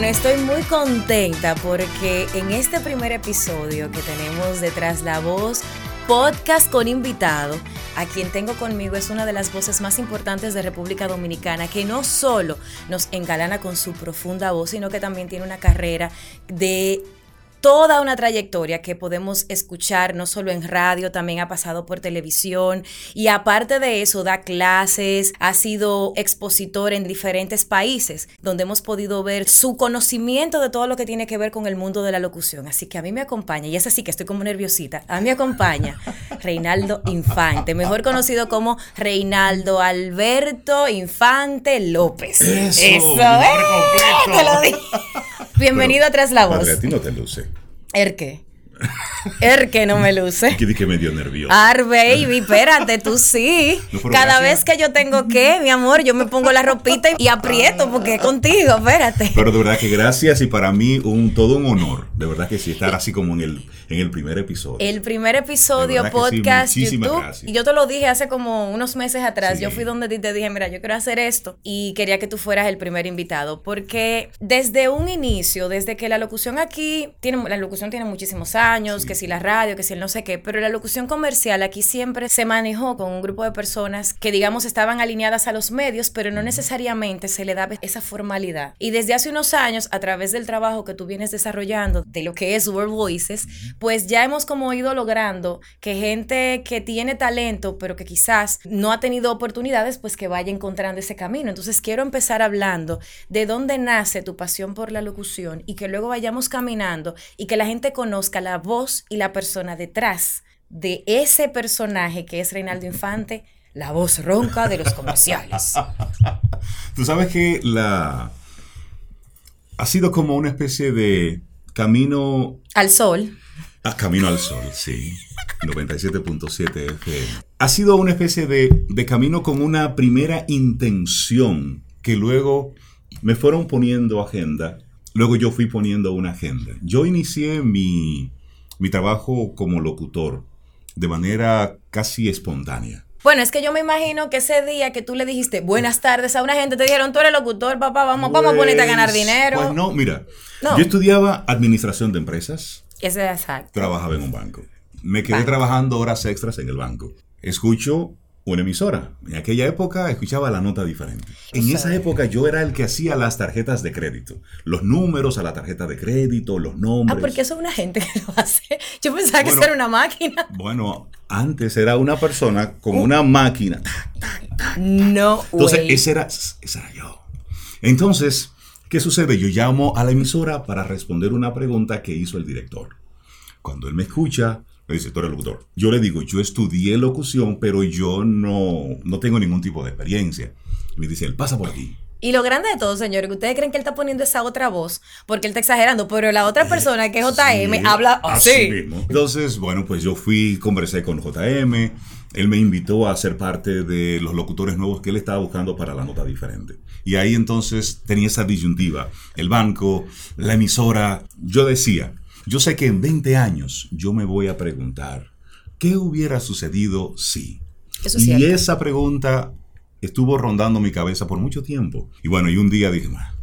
Bueno, estoy muy contenta porque en este primer episodio que tenemos detrás la voz, podcast con invitado, a quien tengo conmigo es una de las voces más importantes de República Dominicana, que no solo nos engalana con su profunda voz, sino que también tiene una carrera de toda una trayectoria que podemos escuchar no solo en radio, también ha pasado por televisión y aparte de eso da clases, ha sido expositor en diferentes países donde hemos podido ver su conocimiento de todo lo que tiene que ver con el mundo de la locución. Así que a mí me acompaña, y es así que estoy como nerviosita, a mí me acompaña Reinaldo Infante, mejor conocido como Reinaldo Alberto Infante López. Eso, Eso, ¡eh! Te lo dije. Bienvenido a Tras la Voz. Padre, a ti no te luce. Erque. Erque no me luce. Que di que medio nervioso. Ar, baby, espérate, tú sí. No, Cada gracias. vez que yo tengo que, mi amor, yo me pongo la ropita y aprieto porque es contigo, espérate. Pero de verdad que gracias y para mí un todo un honor, de verdad que sí, estar así como en el, en el primer episodio. El primer episodio, sí, podcast, YouTube. gracias. Y yo te lo dije hace como unos meses atrás. Sí. Yo fui donde ti te dije, mira, yo quiero hacer esto. Y quería que tú fueras el primer invitado. Porque desde un inicio, desde que la locución aquí, tiene, la locución tiene muchísimos años, Sí. que si la radio, que si el no sé qué, pero la locución comercial aquí siempre se manejó con un grupo de personas que, digamos, estaban alineadas a los medios, pero no necesariamente se le daba esa formalidad. Y desde hace unos años, a través del trabajo que tú vienes desarrollando, de lo que es World Voices, pues ya hemos como ido logrando que gente que tiene talento, pero que quizás no ha tenido oportunidades, pues que vaya encontrando ese camino. Entonces quiero empezar hablando de dónde nace tu pasión por la locución y que luego vayamos caminando y que la gente conozca la voz y la persona detrás de ese personaje que es Reinaldo Infante, la voz ronca de los comerciales. Tú sabes que la ha sido como una especie de camino Al sol. a camino al sol, sí. 97.7 FM. Ha sido una especie de, de camino con una primera intención que luego me fueron poniendo agenda. Luego yo fui poniendo una agenda. Yo inicié mi, mi trabajo como locutor de manera casi espontánea. Bueno, es que yo me imagino que ese día que tú le dijiste buenas tardes a una gente, te dijeron, tú eres locutor, papá, vamos, vamos a ponerte a ganar Pues- dinero. Pues no, mira, No. yo estudiaba administración de empresas, Ese es exacto. trabajaba en un banco. Me quedé Banco. trabajando horas extras en el banco. Escucho una emisora. En aquella época escuchaba la nota diferente. En esa es. época yo era el que hacía las tarjetas de crédito. Los números a la tarjeta de crédito, los Ah, nombres. porque eso es una gente que lo hace. Yo pensaba que Bueno. eso era una máquina. Bueno, antes era una persona con una máquina. No, Entonces, güey. ese era, ese era yo. Entonces, ¿qué sucede? Yo llamo a la emisora para responder una pregunta que hizo el director. Cuando él me escucha, me dice, tú eres locutor. Yo le digo, yo estudié locución, pero yo no, no tengo ningún tipo de experiencia. Y me dice, él pasa por aquí. Y lo grande de todo, señores, que ustedes creen que él está poniendo esa otra voz porque él está exagerando, pero la otra persona que es JM Sí, habla así. mismo. Entonces, bueno, pues yo fui, conversé con JM. Él me invitó a ser parte de los locutores nuevos que él estaba buscando para la nota diferente. Y ahí entonces tenía esa disyuntiva. El banco, la emisora. Yo decía, yo sé que en 20 años yo me voy a preguntar, ¿qué hubiera sucedido si? Eso es y cierto. esa pregunta estuvo rondando mi cabeza por mucho tiempo. Y bueno, y un día dije, "Bah,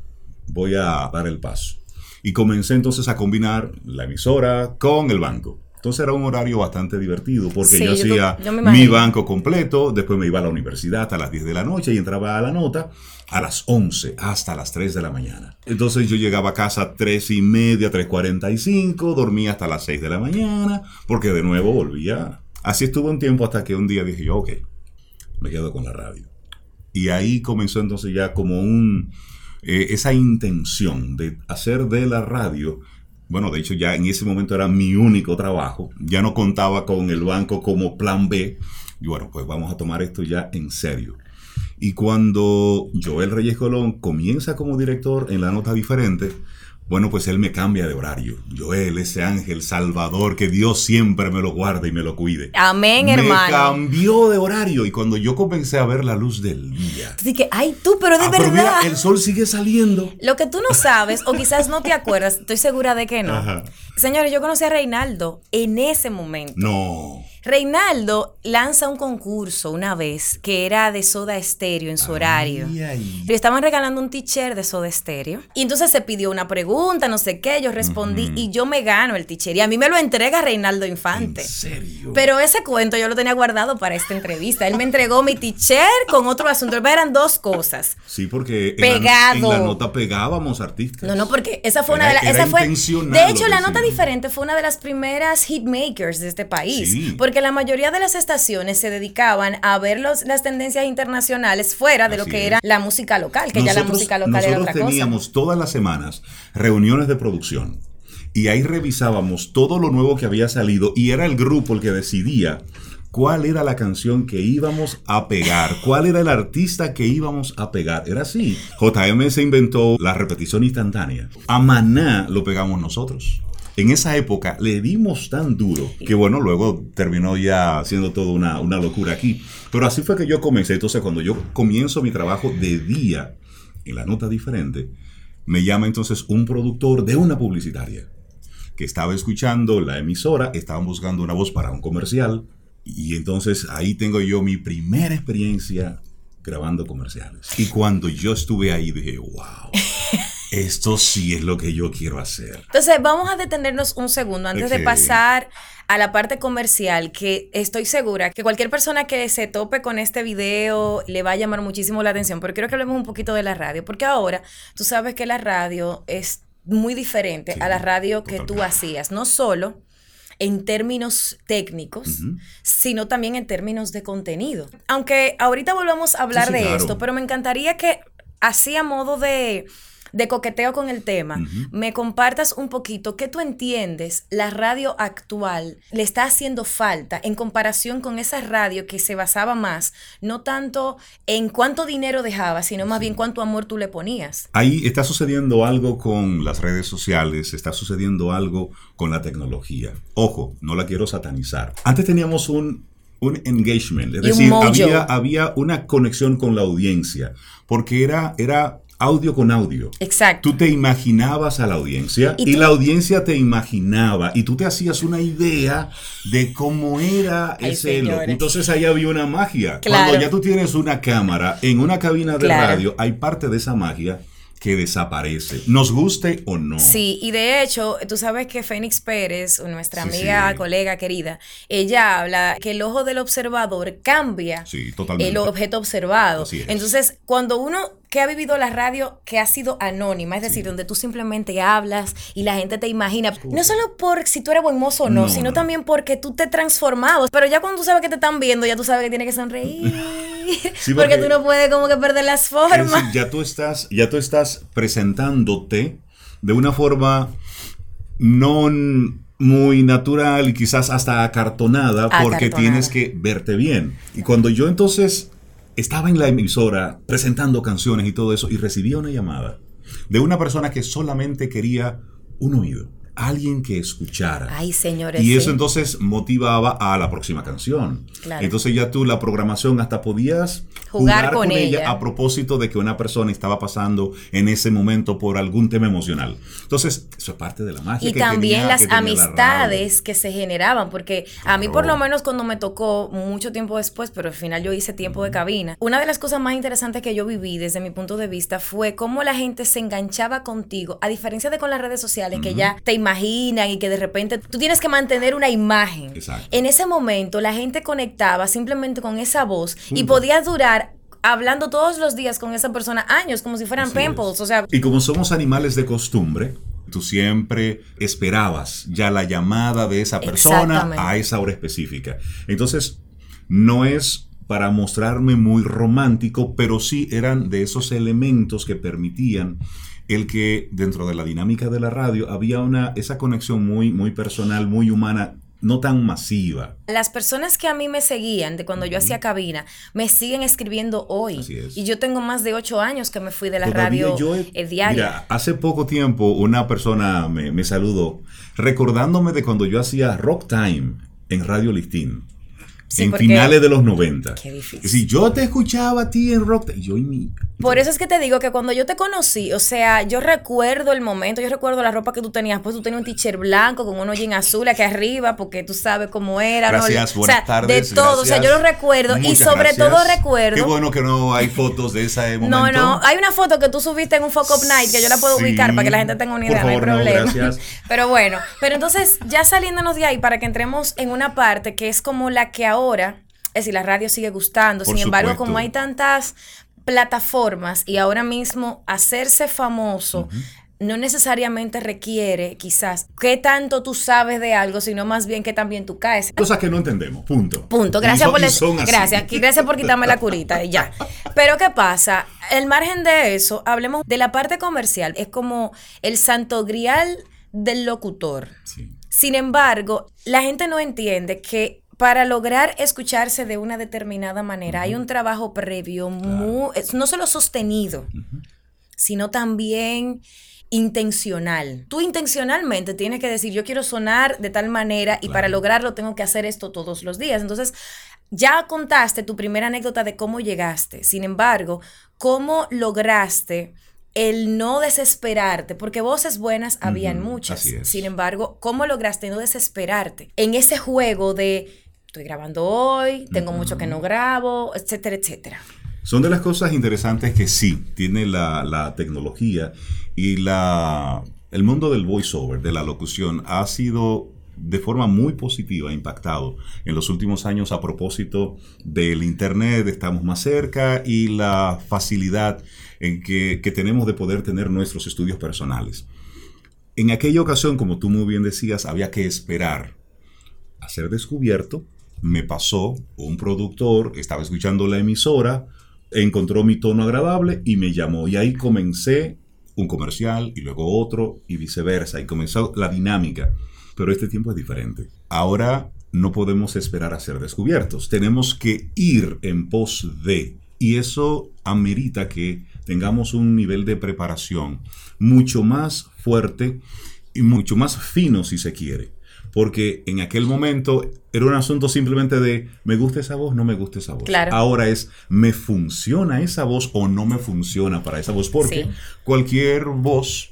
voy a dar el paso. Y comencé entonces a combinar la emisora con el banco. Entonces era un horario bastante divertido porque Sí, yo hacía yo mi banco completo, después me iba a la universidad hasta las 10 de la noche y entraba a la nota a las 11 hasta las 3 de la mañana. Entonces yo llegaba a casa a 3 y media, 3.45, dormía hasta las 6 de la mañana porque de nuevo volvía. Así estuvo un tiempo hasta que un día dije yo, ok, me quedo con la radio. Y ahí comenzó entonces ya como un, eh, esa intención de hacer de la radio, bueno, de hecho ya en ese momento era mi único trabajo, ya no contaba con el banco como plan B, y bueno, pues vamos a tomar esto ya en serio. Y cuando Joel Reyes Colón comienza como director en La Nota Diferente, bueno, pues él me cambia de horario. Joel, ese ángel salvador, que Dios siempre me lo guarde y me lo cuide. Amén, me hermano. cambió de horario y cuando yo comencé a ver la luz del día. Así que, ay, tú, pero de Ah, pero verdad. mira, el sol sigue saliendo. Lo que tú no sabes, o quizás no te acuerdas, estoy segura de que no. Ajá. Señores, yo conocí a Reinaldo en ese momento. No. Reinaldo lanza un concurso una vez que era de Soda Stereo en su horario. Le estaban regalando un teacher de Soda Stereo. Y entonces se pidió una pregunta, no sé qué. Yo respondí y yo me gano el teacher. Y a mí me lo entrega Reinaldo Infante. ¿En serio? Pero ese cuento yo lo tenía guardado para esta entrevista. Él me entregó mi teacher con otro asunto. Eran dos cosas. Sí, porque Pegado. En, la, en la nota pegábamos artistas. No, no, porque esa fue una de las. Esa fue, de hecho, la nota diferente fue una de las primeras hitmakers de este país. Sí. Porque la mayoría de las estaciones se dedicaban a ver los- las tendencias internacionales fuera de lo que es. era la música local, que ya la Nosotros- música local era nosotros otra cosa. teníamos todas las semanas reuniones de producción y ahí revisábamos todo lo nuevo que había salido y era el grupo el que decidía cuál era la canción que íbamos a pegar, cuál era el artista que íbamos a pegar. Era así. JM se inventó la repetición instantánea. A Maná lo pegamos nosotros. En esa época le dimos tan duro que bueno, luego terminó ya siendo todo una, una locura aquí. Pero así fue que yo comencé. Entonces cuando yo comienzo mi trabajo de día en la nota diferente, me llama entonces un productor de una publicitaria que estaba escuchando la emisora, estaban buscando una voz para un comercial y entonces ahí tengo yo mi primera experiencia grabando comerciales. Y cuando yo estuve ahí dije, wow, esto sí es lo que yo quiero hacer. Entonces, vamos a detenernos un segundo antes de pasar a la parte comercial, que estoy segura que cualquier persona que se tope con este video le va a llamar muchísimo la atención, pero quiero que hablemos un poquito de la radio, porque ahora tú sabes que la radio es muy diferente Sí, a la radio que tú hacías, no solo en términos técnicos, sino también en términos de contenido. Aunque ahorita volvamos a hablar sí, de claro. esto, pero me encantaría que así a modo de, de coqueteo con el tema, me compartas un poquito qué tú entiendes la radio actual le está haciendo falta en comparación con esa radio que se basaba más, no tanto en cuánto dinero dejaba, sino más bien cuánto amor tú le ponías. Ahí está sucediendo algo con las redes sociales, está sucediendo algo con la tecnología. Ojo, no la quiero satanizar. Antes teníamos un, un engagement, es decir, había, había una conexión con la audiencia, porque era, era audio con audio. Exacto. Tú te imaginabas a la audiencia Y la audiencia te imaginaba y tú te hacías una idea de cómo era Ay, ese loco. Entonces ahí había una magia. Claro. Cuando ya tú tienes una cámara en una cabina de Claro. radio, hay parte de esa magia que desaparece, nos guste o no. Sí, y de hecho, tú sabes que Fénix Pérez, nuestra amiga, sí. colega querida, ella habla que el ojo del observador cambia Sí, el objeto observado. Entonces, cuando uno que ha vivido la radio que ha sido anónima, es decir, donde tú simplemente hablas y la gente te imagina, no solo por si tú eres buen mozo o no, No, sino no. también porque tú te transformabas. Pero ya cuando tú sabes que te están viendo, ya tú sabes que tienes que sonreír. Sí, porque, porque- tú no puedes como que perder las formas. decir, ya tú estás, ya tú estás presentándote de una forma no muy natural y quizás hasta acartonada porque tienes que verte bien. Y cuando yo entonces estaba en la emisora presentando canciones y todo eso y recibía una llamada de una persona que solamente quería un oído, alguien que escuchara. Ay, señores. Y eso sí. entonces motivaba a la próxima canción. Claro. Entonces ya tú la programación hasta podías Jugar con ella. a propósito de que una persona estaba pasando en ese momento por algún tema emocional. Entonces, eso es parte de la magia. Y que también tenía- las que tenía la amistades que se generaban, porque a mí por lo menos cuando me tocó mucho tiempo después, pero al final yo hice tiempo de cabina, una de las cosas más interesantes que yo viví desde mi punto de vista fue cómo la gente se enganchaba contigo, a diferencia de con las redes sociales, que ya te imaginan y que de repente tú tienes que mantener una imagen. Exacto. En ese momento la gente conectaba simplemente con esa voz y podía durar hablando todos los días con esa persona años, como si fueran Así es. pimples, o sea, Y como somos animales de costumbre, tú siempre esperabas ya la llamada de esa persona a esa hora específica. Entonces, no es para mostrarme muy romántico, pero sí eran de esos elementos que permitían el que dentro de la dinámica de la radio había una esa conexión muy muy personal, muy humana, no tan masiva. Las personas que a mí me seguían de cuando yo hacía cabina me siguen escribiendo hoy. Así es. Y yo tengo más de ocho años que me fui de la Todavía radio yo he- diaria. Mira, hace poco tiempo una persona me, me saludó recordándome de cuando yo hacía Rock Time en Radio Listín. Sí, en finales de los 90. Qué difícil. Es decir, yo te escuchaba a ti en rock. Yo y mi. Por eso es que te digo que cuando yo te conocí, o sea, yo recuerdo el momento, yo recuerdo la ropa que tú tenías, pues tú tenías un t-shirt blanco con unos jeans azul aquí arriba, porque tú sabes cómo era. ¿no? Gracias, O buenas sea, tardes. De todo, o sea, yo lo recuerdo y sobre gracias. todo recuerdo. Qué bueno que no hay fotos de ese momento. No, no, hay una foto que tú subiste en un Fuck Up Night que yo la puedo Sí. ubicar para que la gente tenga una Por idea, favor, no no, hay problema. gracias. Pero bueno, pero entonces ya saliéndonos de ahí para que entremos en una parte que es como la que ahora, es decir, la radio sigue gustando, Por sin embargo, supuesto. como hay tantas plataformas y ahora mismo hacerse famoso no necesariamente requiere quizás qué tanto tú sabes de algo, sino más bien que también tú caes. Cosas que no entendemos. Punto. Punto. Y Gracias son- por y gracias, gracias por quitarme la curita y ya. Pero qué pasa, el margen de eso, hablemos de la parte comercial, es como el santo grial del locutor. Sí. Sin embargo, la gente no entiende que para lograr escucharse de una determinada manera hay un trabajo previo muy, no solo sostenido, sino también intencional. Tú intencionalmente tienes que decir, yo quiero sonar de tal manera y para lograrlo tengo que hacer esto todos los días. Entonces, ya contaste tu primera anécdota de cómo llegaste. Sin embargo, ¿cómo lograste el no desesperarte? Porque voces buenas habían muchas. Sin embargo, ¿cómo lograste no desesperarte en ese juego de estoy grabando hoy, tengo mucho que no grabo, etcétera, etcétera? Son de las cosas interesantes que sí tiene la, la tecnología y la, el mundo del voiceover, de la locución, ha sido de forma muy positiva impactado en los últimos años a propósito del Internet, estamos más cerca y la facilidad en que, que tenemos de poder tener nuestros estudios personales. En aquella ocasión, como tú muy bien decías, había que esperar a ser descubierto. Me pasó un productor, estaba escuchando la emisora, encontró mi tono agradable y me llamó. Y ahí comencé un comercial y luego otro y viceversa. Y comenzó la dinámica. Pero este tiempo es diferente. Ahora no podemos esperar a ser descubiertos. Tenemos que ir en pos de. Y eso amerita que tengamos un nivel de preparación mucho más fuerte y mucho más fino si se quiere. Porque en aquel momento era un asunto simplemente de me gusta esa voz, no me gusta esa voz. Claro. Ahora es me funciona esa voz o no me funciona para esa voz. Porque Sí. cualquier voz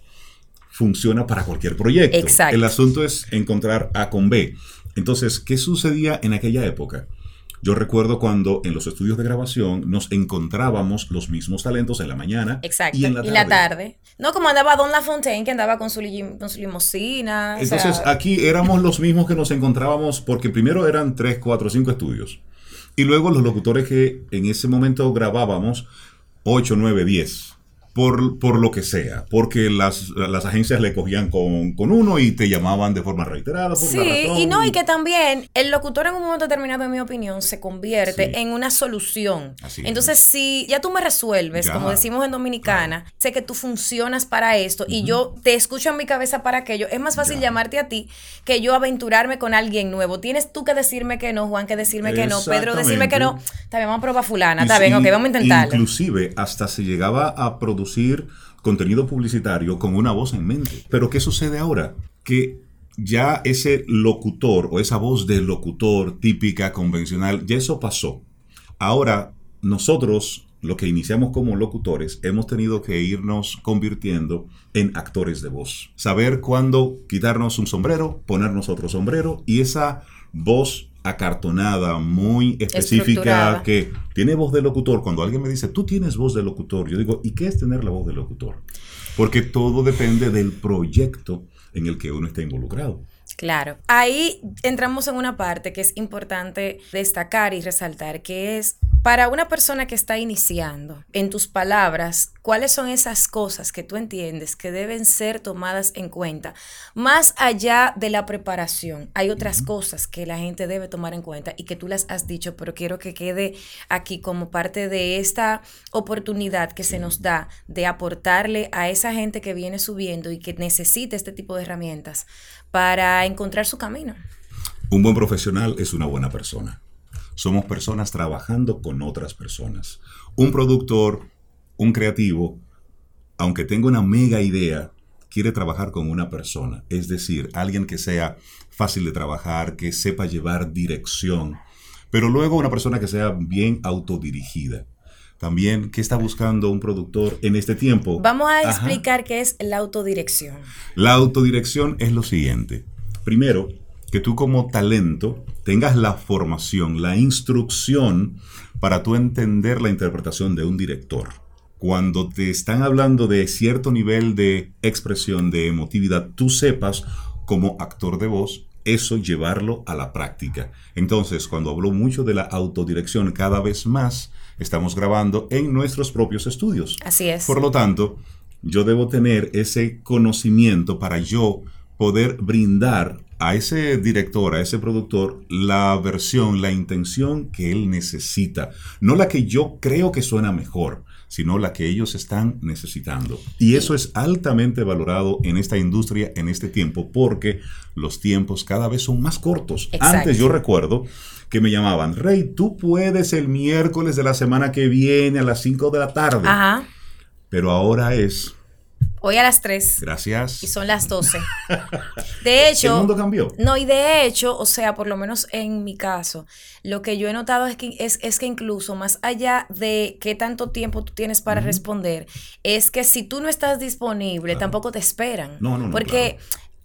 funciona para cualquier proyecto. Exacto. El asunto es encontrar A con B. Entonces, ¿qué sucedía en aquella época? Yo recuerdo cuando en los estudios de grabación nos encontrábamos los mismos talentos en la mañana Exacto. y en la tarde. tarde. No como andaba Don LaFontaine, que andaba con su, lim- con su limusina. o Entonces sea, aquí éramos los mismos que nos encontrábamos porque primero eran 3, 4, 5 estudios. Y luego los locutores que en ese momento grabábamos 8, 9, 10. Por, por lo que sea. Porque las, las agencias le cogían con, con uno y te llamaban de forma reiterada. Por Sí, razón. y no, y que también el locutor en un momento determinado, en mi opinión, se convierte Sí. en una solución. Así es. Entonces, si ya tú me resuelves, Ya. como decimos en Dominicana, sé que tú funcionas para esto y yo te escucho en mi cabeza para aquello, es más fácil Ya. llamarte a ti que yo aventurarme con alguien nuevo. Tienes tú que decirme que no, Juan que decirme que no, Pedro decirme que no. Bien, vamos a probar fulana, está bien, ok, vamos a intentarlo. Inclusive hasta se llegaba a producir contenido publicitario con una voz en mente. Pero ¿qué sucede ahora? Que ya ese locutor o esa voz de locutor típica, convencional, ya eso pasó. Ahora nosotros, lo que iniciamos como locutores, hemos tenido que irnos convirtiendo en actores de voz. Saber cuándo quitarnos un sombrero, ponernos otro sombrero y esa voz acartonada, muy específica, que tiene voz de locutor. Cuando alguien me dice, tú tienes voz de locutor, yo digo, ¿y qué es tener la voz de locutor? Porque todo depende del proyecto en el que uno está involucrado. Claro. Ahí entramos en una parte que es importante destacar y resaltar, que es para una persona que está iniciando, en tus palabras, ¿cuáles son esas cosas que tú entiendes que deben ser tomadas en cuenta? Más allá de la preparación, hay otras cosas que la gente debe tomar en cuenta y que tú las has dicho, pero quiero que quede aquí como parte de esta oportunidad que se nos da de aportarle a esa gente que viene subiendo y que necesita este tipo de herramientas para encontrar su camino. Un buen profesional es una buena persona. Somos personas trabajando con otras personas. Un productor, un creativo, aunque tenga una mega idea, quiere trabajar con una persona. Es decir, alguien que sea fácil de trabajar, que sepa llevar dirección. Pero luego una persona que sea bien autodirigida. También, ¿qué está buscando un productor en este tiempo? Vamos a explicar qué es la autodirección. La autodirección es lo siguiente. Primero, que tú como talento tengas la formación, la instrucción para tú entender la interpretación de un director. Cuando te están hablando de cierto nivel de expresión, de emotividad, tú sepas como actor de voz eso llevarlo a la práctica. Entonces, cuando hablo mucho de la autodirección, cada vez más estamos grabando en nuestros propios estudios. Así es. Por lo tanto, yo debo tener ese conocimiento para yo poder brindar a ese director, a ese productor, la versión, la intención que él necesita. No la que yo creo que suena mejor, sino la que ellos están necesitando. Y eso es altamente valorado en esta industria en este tiempo porque los tiempos cada vez son más cortos. Antes yo recuerdo que me llamaban, Rey, tú puedes el miércoles de la semana que viene a las 5 de la tarde. Ajá. Pero ahora es Hoy a las 3. Gracias. Y son las 12. De hecho. El mundo cambió. No, y de hecho, o sea, por lo menos en mi caso, lo que yo he notado es que, es, que incluso más allá de qué tanto tiempo tú tienes para responder, es que si tú no estás disponible, tampoco te esperan. No, no, no. Porque.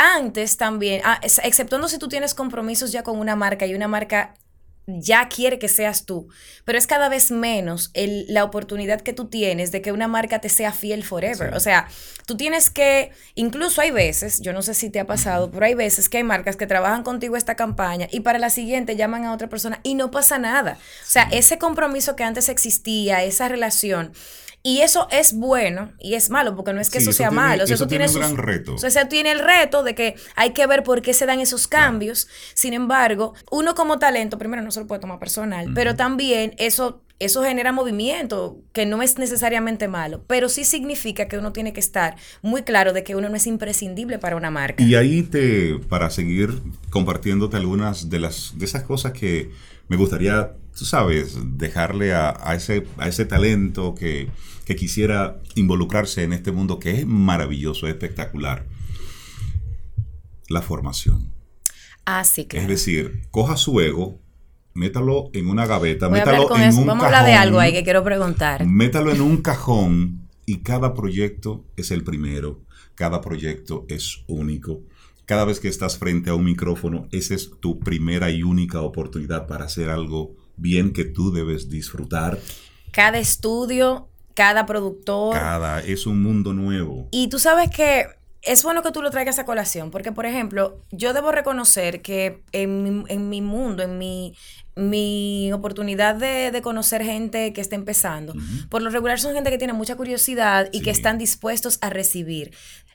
Antes también, ah, exceptuando si tú tienes compromisos ya con una marca y una marca ya quiere que seas tú, pero es cada vez menos la oportunidad que tú tienes de que una marca te sea fiel forever. O sea, tú tienes que, incluso hay veces, yo no sé si te ha pasado, pero hay veces que hay marcas que trabajan contigo esta campaña y para la siguiente llaman a otra persona y no pasa nada. O sea, ese compromiso que antes existía, esa relación, y eso es bueno y es malo, porque no es que eso, sea malo. eso, tiene un gran reto. O sea, tiene el reto de que hay que ver por qué se dan esos cambios. Sin embargo, uno como talento, primero no se lo puede tomar personal, pero también eso eso genera movimiento, que no es necesariamente malo, pero sí significa que uno tiene que estar muy claro de que uno no es imprescindible para una marca. Y ahí te, para seguir compartiéndote algunas de las de esas cosas que me gustaría, tú sabes, dejarle a, ese, a ese talento que, quisiera involucrarse en este mundo que es maravilloso, es espectacular. La formación. Ah, sí, claro. Es decir, coja su ego, métalo en una gaveta, métalo en un Vamos a hablar de algo ahí que quiero preguntar. Métalo en un cajón y cada proyecto es el primero, cada proyecto es único cada vez que estás frente a un micrófono, esa es tu primera y única oportunidad para hacer algo bien que tú debes disfrutar. Cada estudio, cada productor. Cada, es un mundo nuevo. Y tú sabes que es bueno que tú lo traigas a colación, porque por ejemplo, yo debo reconocer que en, mi mundo, en mi, mi oportunidad de, conocer gente que está empezando, por lo regular son gente que tiene mucha curiosidad y que están dispuestos a recibir.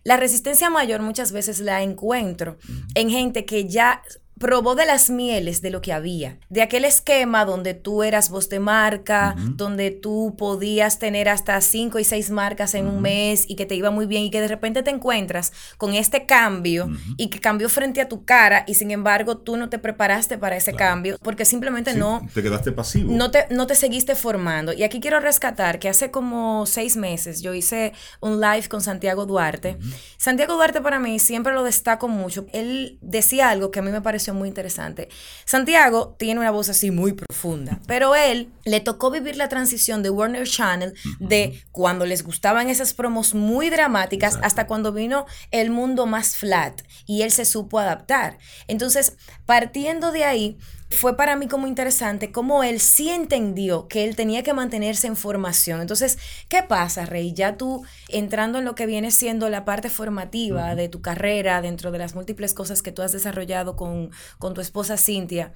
La resistencia mayor muchas veces la encuentro en gente que ya probó de las mieles de lo que había, de aquel esquema donde tú eras voz de marca, donde tú podías tener hasta cinco y seis marcas en un mes y que te iba muy bien y que de repente te encuentras con este cambio y que cambió frente a tu cara y sin embargo tú no te preparaste para ese cambio porque simplemente no... Te quedaste pasivo. No te, no te seguiste formando. Y aquí quiero rescatar que hace como seis meses yo hice un live con Santiago Duarte. Santiago Duarte para mí siempre lo destaco mucho. Él decía algo que a mí me pareció muy interesante. Santiago tiene una voz así muy profunda, pero él le tocó vivir la transición de Warner Channel de cuando les gustaban esas promos muy dramáticas hasta cuando vino el mundo más flat y él se supo adaptar. Entonces, partiendo de ahí, fue para mí como interesante cómo él sí entendió que él tenía que mantenerse en formación. Entonces, ¿qué pasa, Rey? Ya tú entrando en lo que viene siendo la parte formativa de tu carrera, dentro de las múltiples cosas que tú has desarrollado con, con tu esposa Cintia,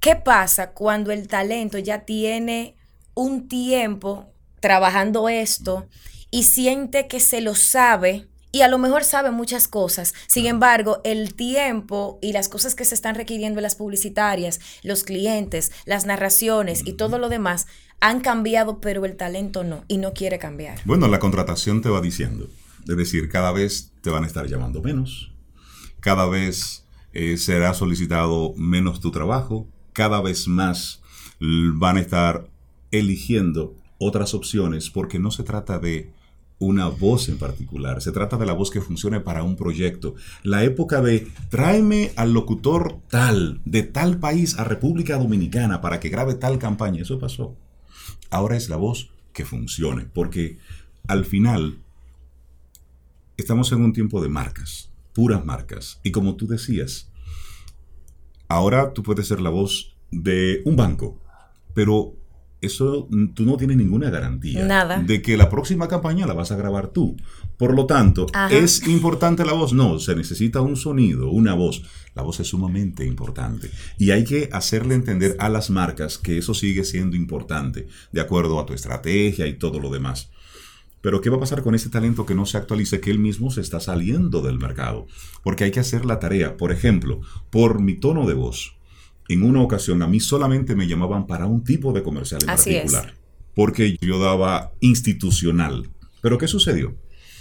¿qué pasa cuando el talento ya tiene un tiempo trabajando esto y siente que se lo sabe? Y a lo mejor sabe muchas cosas. Sin embargo, el tiempo y las cosas que se están requiriendo en las publicitarias, los clientes, las narraciones y todo lo demás han cambiado, pero el talento no y no quiere cambiar. Bueno, la contratación te va diciendo. Es decir, cada vez te van a estar llamando menos, cada vez eh, será solicitado menos tu trabajo, cada vez más van a estar eligiendo otras opciones porque no se trata de una voz en particular, se trata de la voz que funcione para un proyecto. La época de tráeme al locutor tal, de tal país a República Dominicana para que grabe tal campaña, eso pasó. Ahora es la voz que funcione, porque al final estamos en un tiempo de marcas, puras marcas. Y como tú decías, ahora tú puedes ser la voz de un banco, pero eso tú no tienes ninguna garantía Nada. de que la próxima campaña la vas a grabar tú. Por lo tanto, Ajá. ¿es importante la voz? No, se necesita un sonido, una voz. La voz es sumamente importante. Y hay que hacerle entender a las marcas que eso sigue siendo importante, de acuerdo a tu estrategia y todo lo demás. Pero ¿qué va a pasar con ese talento que no se actualice, que él mismo se está saliendo del mercado? Porque hay que hacer la tarea. Por ejemplo, por mi tono de voz. En una ocasión a mí solamente me llamaban para un tipo de comercial en Así es. particular. Porque yo daba institucional. Pero ¿qué sucedió?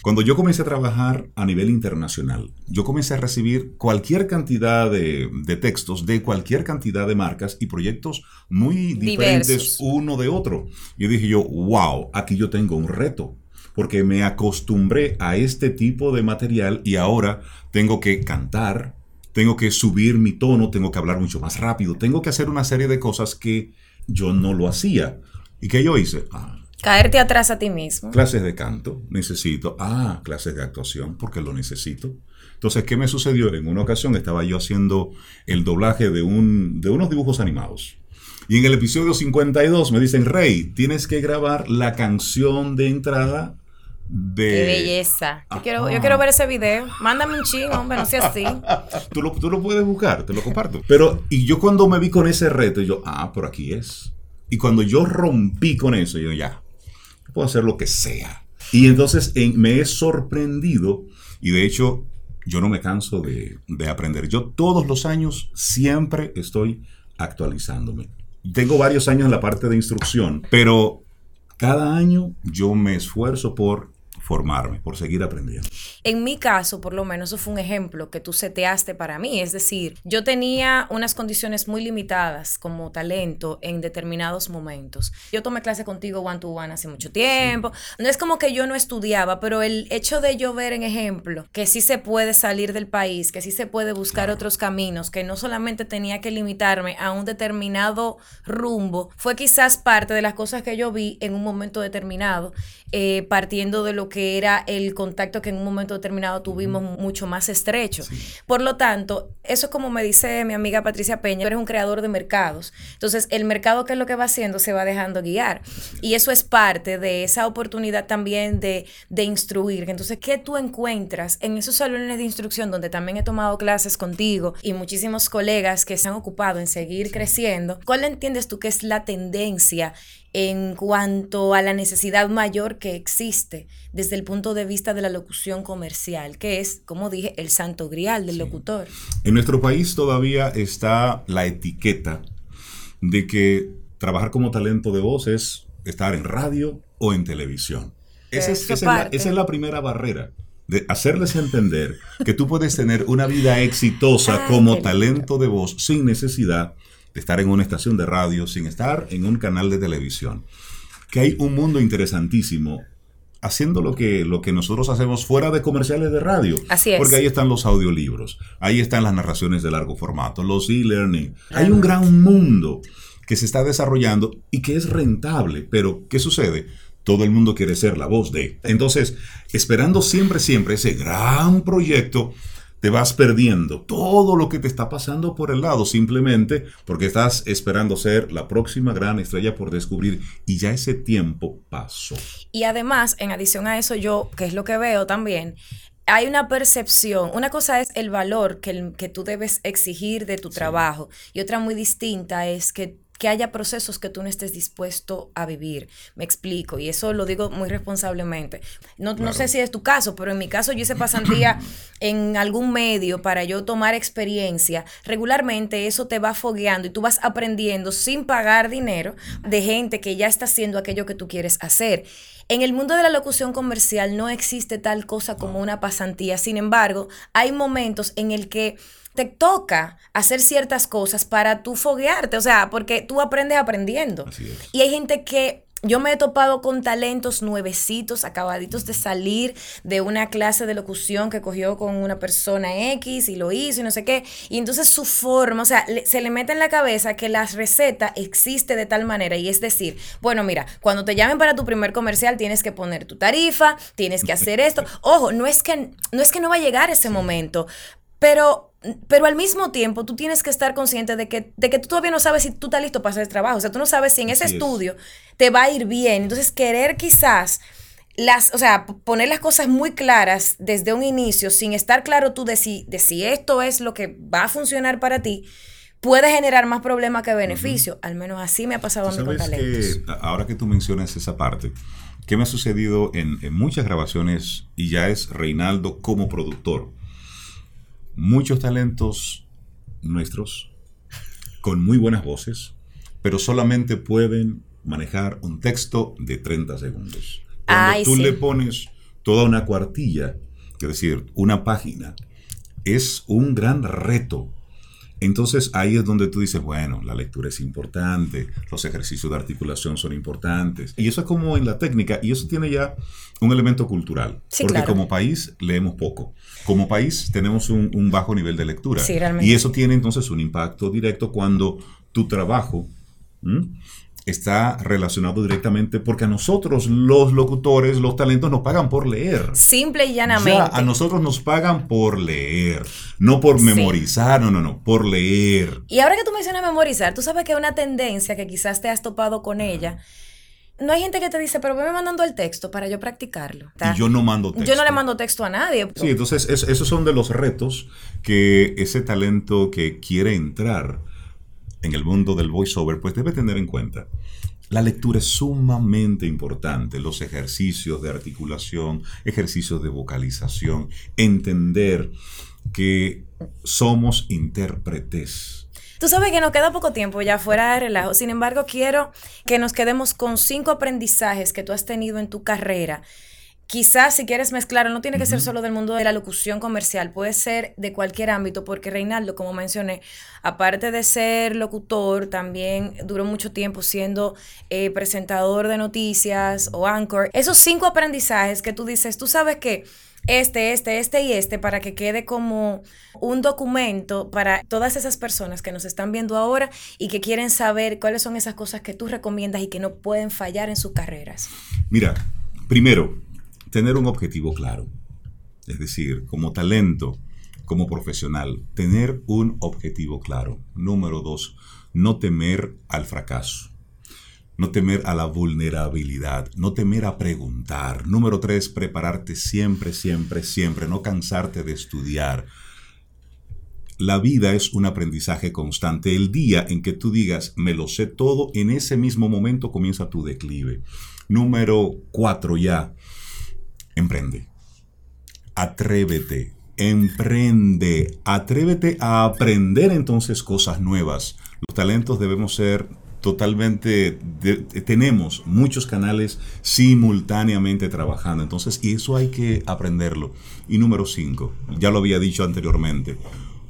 Cuando yo comencé a trabajar a nivel internacional, yo comencé a recibir cualquier cantidad de, de textos de cualquier cantidad de marcas y proyectos muy diferentes Diversos. uno de otro. Y dije yo, wow, aquí yo tengo un reto, porque me acostumbré a este tipo de material y ahora tengo que cantar, tengo que subir mi tono, tengo que hablar mucho más rápido, tengo que hacer una serie de cosas que yo no lo hacía. ¿Y qué yo hice? Ah, Caerte atrás a ti mismo. clases de canto, necesito. Ah, clases de actuación, porque lo necesito. Entonces, ¿qué me sucedió? En una ocasión estaba yo haciendo el doblaje de, un, de unos dibujos animados. Y en el episodio 52 me dicen, Rey, tienes que grabar la canción de entrada de... Qué belleza. Yo quiero, Ajá. yo quiero ver ese video. Mándame un ching, hombre, no sea así. Tú lo, tú lo puedes buscar, te lo comparto. Pero, y yo cuando me vi con ese reto, yo, ah, por aquí es. Y cuando yo rompí con eso, yo ya, puedo hacer lo que sea. Y entonces en- me he sorprendido, y de hecho, yo no me canso de, de aprender. Yo todos los años siempre estoy actualizándome. Tengo varios años en la parte de instrucción, pero cada año yo me esfuerzo por formarme, por seguir aprendiendo. En mi caso, por lo menos, eso fue un ejemplo que tú seteaste para mí. Es decir, yo tenía unas condiciones muy limitadas como talento en determinados momentos. Yo tomé clase contigo one to one hace mucho tiempo. No es como que yo no estudiaba, pero el hecho de yo ver en ejemplo que sí se puede salir del país, que sí se puede buscar otros caminos, que no solamente tenía que limitarme a un determinado rumbo, fue quizás parte de las cosas que yo vi en un momento determinado, eh, partiendo de lo que era el contacto que en un momento determinado tuvimos mucho más estrecho. Por lo tanto, eso es como me dice mi amiga Patricia Peña, tú eres un creador de mercados. Entonces, el mercado que es lo que va haciendo se va dejando guiar. Y eso es parte de esa oportunidad también de, de instruir. Entonces, ¿qué tú encuentras en esos salones de instrucción donde también he tomado clases contigo y muchísimos colegas que se han ocupado en seguir creciendo? ¿Cuál entiendes tú que es la tendencia en cuanto a la necesidad mayor que existe desde el punto de vista de la locución comercial, que es, como dije, el santo grial del locutor. En nuestro país todavía está la etiqueta de que trabajar como talento de voz es estar en radio o en televisión. Esa es, Eso esa es la, parte. esa es la primera barrera. De hacerles entender que tú puedes tener una vida exitosa Ay, como talento de voz sin necesidad de estar en una estación de radio, sin estar en un canal de televisión. Que hay un mundo interesantísimo haciendo lo que, lo que nosotros hacemos fuera de comerciales de radio. Así es. Porque ahí están los audiolibros, ahí están las narraciones de largo formato, los e-learning. Hay un gran mundo que se está desarrollando y que es rentable, pero ¿qué sucede? Todo el mundo quiere ser la voz de. Entonces, esperando siempre, siempre ese gran proyecto, te vas perdiendo todo lo que te está pasando por el lado, simplemente porque estás esperando ser la próxima gran estrella por descubrir y ya ese tiempo pasó. Y además, en adición a eso, yo, que es lo que veo también, hay una percepción. Una cosa es el valor que, el- que tú debes exigir de tu trabajo y otra muy distinta es que que haya procesos que tú no estés dispuesto a vivir. Me explico, y eso lo digo muy responsablemente. No, no sé si es tu caso, pero en mi caso yo hice pasantía en algún medio para yo tomar experiencia. Regularmente eso te va fogueando y tú vas aprendiendo sin pagar dinero de gente que ya está haciendo aquello que tú quieres hacer. En el mundo de la locución comercial no existe tal cosa como una pasantía. Sin embargo, hay momentos en el que te toca hacer ciertas cosas para tú foguearte, o sea, porque tú aprendes aprendiendo. Y hay gente que yo me he topado con talentos nuevecitos, acabaditos de salir de una clase de locución que cogió con una persona X y lo hizo y no sé qué. Y entonces su forma, o sea, se le mete en la cabeza que la receta existe de tal manera. Y es decir, bueno, mira, cuando te llamen para tu primer comercial tienes que poner tu tarifa, tienes que hacer esto. Ojo, no es que no, es que no va a llegar ese momento, pero pero al mismo tiempo tú tienes que estar consciente de que, de que tú todavía no sabes si tú estás listo para hacer el trabajo. O sea, tú no sabes si en ese estudio te va a ir bien. Entonces, querer quizás las, o sea, poner las cosas muy claras desde un inicio, sin estar claro tú de si, de si esto es lo que va a funcionar para ti, puede generar más problema que beneficio. Al menos así me ha pasado a mí con talentos. Que, ahora que tú mencionas esa parte, ¿qué me ha sucedido en, en muchas grabaciones y ya es Reinaldo como productor? Muchos talentos nuestros con muy buenas voces, pero solamente pueden manejar un texto de 30 segundos. Cuando tú le pones toda una cuartilla, es decir, una página, es un gran reto entonces ahí es donde tú dices, bueno, la lectura es importante, los ejercicios de articulación son importantes. Y eso es como en la técnica, y eso tiene ya un elemento cultural. porque como país leemos poco. Como país tenemos un, bajo nivel de lectura. y eso tiene entonces un impacto directo cuando tu trabajo está relacionado directamente porque a nosotros los locutores, los talentos nos pagan por leer. Simple y llanamente. a nosotros nos pagan por leer, no por memorizar, no, no, no, por leer. Y ahora que tú mencionas memorizar, tú sabes que hay una tendencia que quizás te has topado con ella. No hay gente que te dice, pero me mandando el texto para yo practicarlo. Y yo no mando texto. Yo no le mando texto a nadie. Sí, entonces esos son de los retos que ese talento que quiere entrar en el mundo del voiceover, pues debe tener en cuenta. La lectura es sumamente importante, los ejercicios de articulación, ejercicios de vocalización, entender que somos intérpretes. Tú sabes que nos queda poco tiempo ya fuera de relajo, sin embargo quiero que nos quedemos con cinco aprendizajes que tú has tenido en tu carrera Quizás si quieres mezclar, no tiene que ser solo del mundo de la locución comercial, puede ser de cualquier ámbito, porque Reinaldo, como mencioné, aparte de ser locutor, también duró mucho tiempo siendo eh, presentador de noticias o anchor. Esos cinco aprendizajes que tú dices, tú sabes que este, este, este y este, para que quede como un documento para todas esas personas que nos están viendo ahora y que quieren saber cuáles son esas cosas que tú recomiendas y que no pueden fallar en sus carreras. Mira, primero, tener un objetivo claro. Es decir, como talento, como profesional, tener un objetivo claro. Número dos, no temer al fracaso. No temer a la vulnerabilidad, no temer a preguntar. Número tres, prepararte siempre, siempre, siempre, no cansarte de estudiar. La vida es un aprendizaje constante. El día en que tú digas, me lo sé todo, en ese mismo momento comienza tu declive. Número cuatro ya, emprende. Atrévete, emprende, atrévete a aprender entonces cosas nuevas. Los talentos debemos ser totalmente, tenemos muchos canales simultáneamente trabajando, entonces, y eso hay que aprenderlo. Y número cinco, ya lo había dicho anteriormente,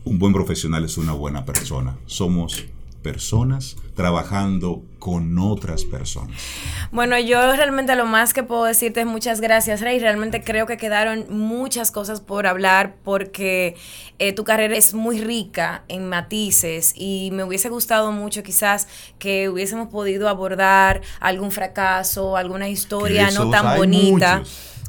un buen profesional es una buena persona. Somos personas trabajando con otras personas. Bueno, yo realmente lo más que puedo decirte es muchas gracias, Rey. Realmente creo que quedaron muchas cosas por hablar porque eh, tu carrera es muy rica en matices y me hubiese gustado mucho quizás que hubiésemos podido abordar algún fracaso, alguna historia no tan bonita.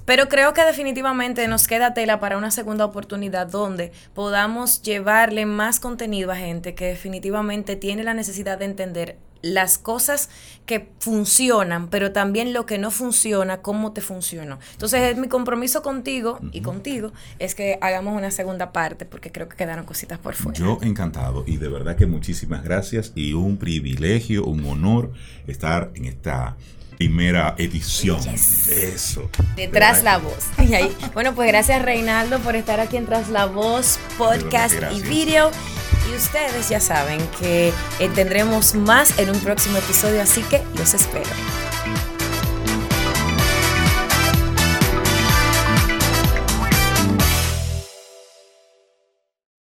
Pero creo que definitivamente nos queda tela para una segunda oportunidad donde podamos llevarle más contenido a gente que definitivamente tiene la necesidad de entender las cosas que funcionan, pero también lo que no funciona, cómo te funcionó. Entonces, mi compromiso contigo y contigo es que hagamos una segunda parte, porque creo que quedaron cositas por fuera. Yo encantado y de verdad que muchísimas gracias y un privilegio, un honor estar en esta primera edición. Eso. Detrás la voz. Bueno, pues gracias Reinaldo por estar aquí en Tras la voz, podcast y video. Y ustedes ya saben que eh, tendremos más en un próximo episodio, así que los espero.